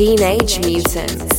Teenage Mutants.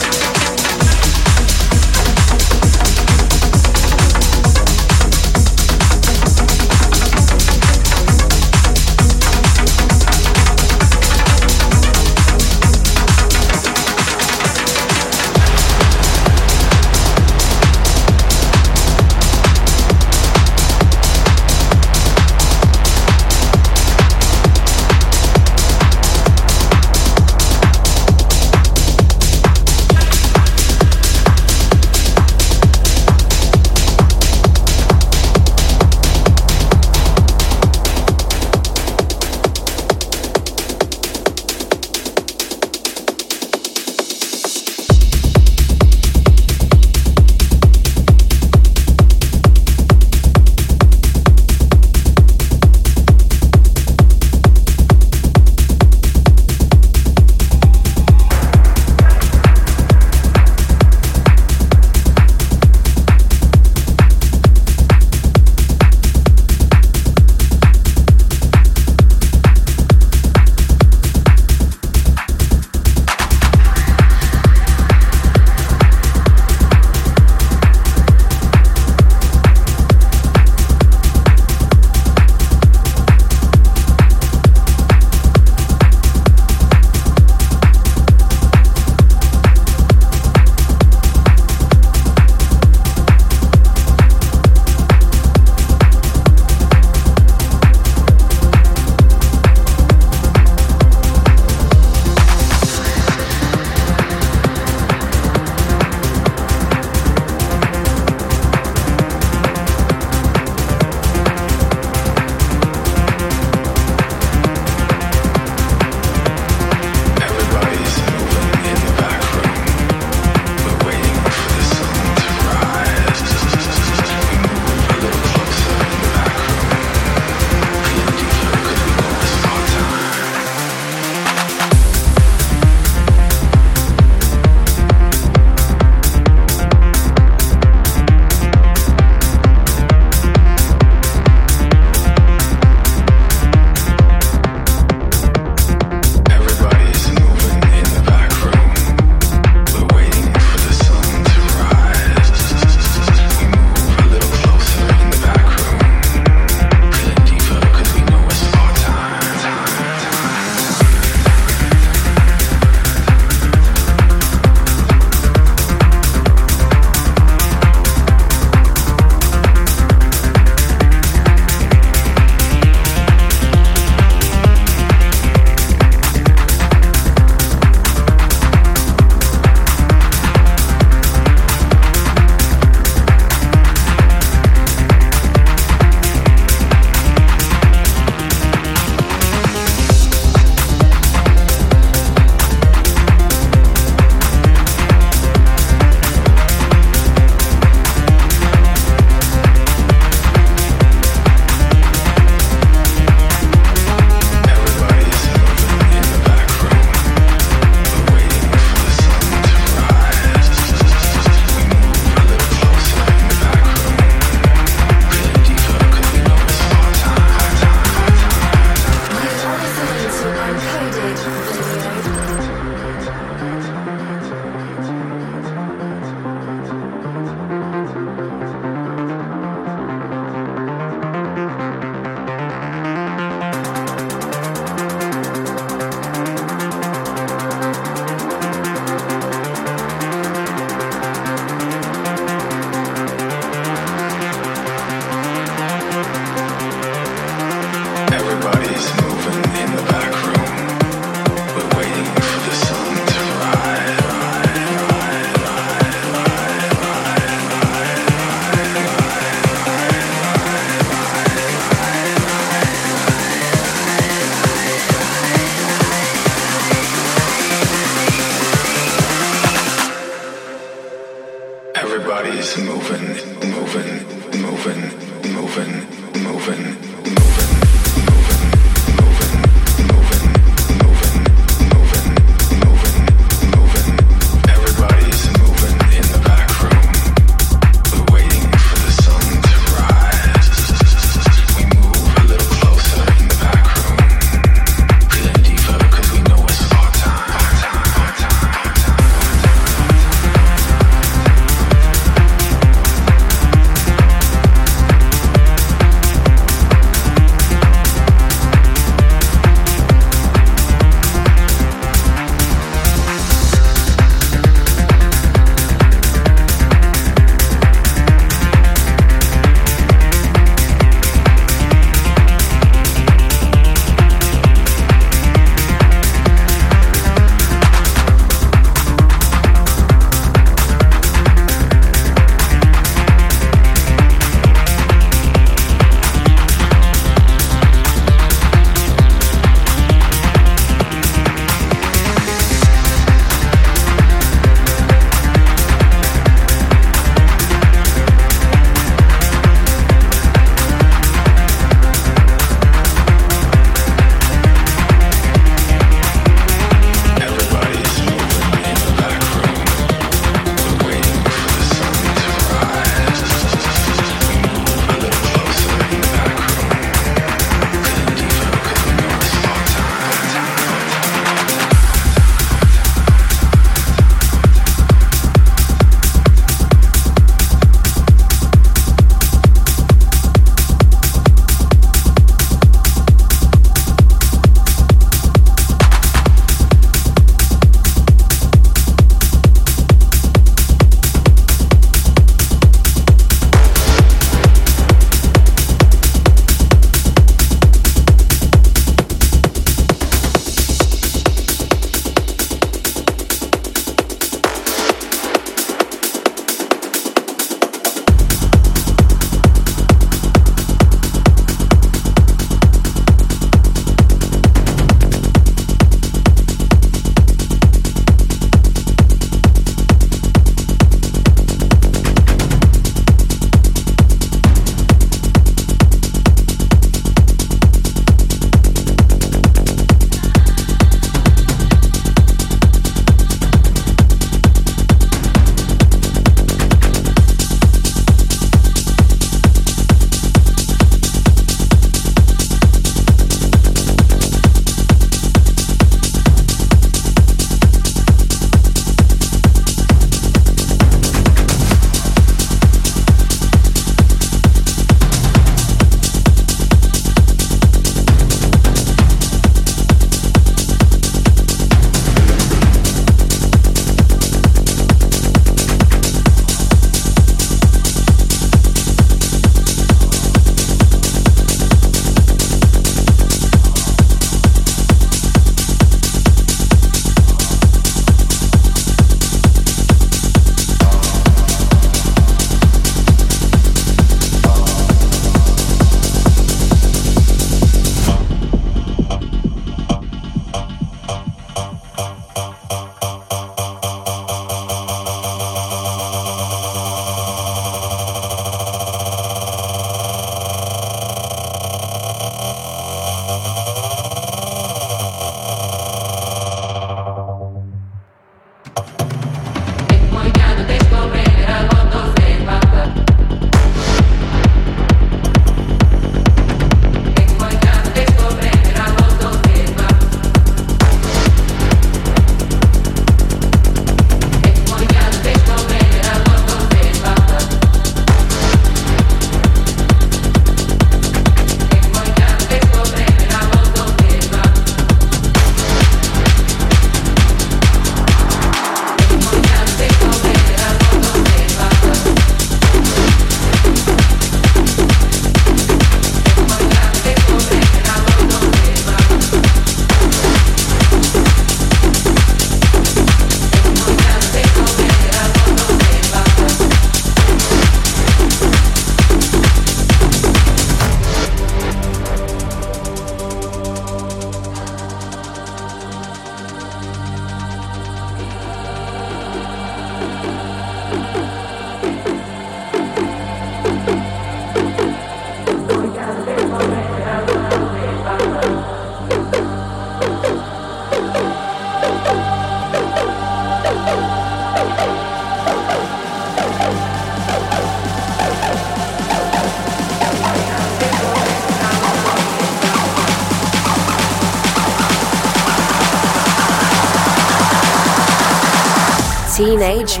Teenage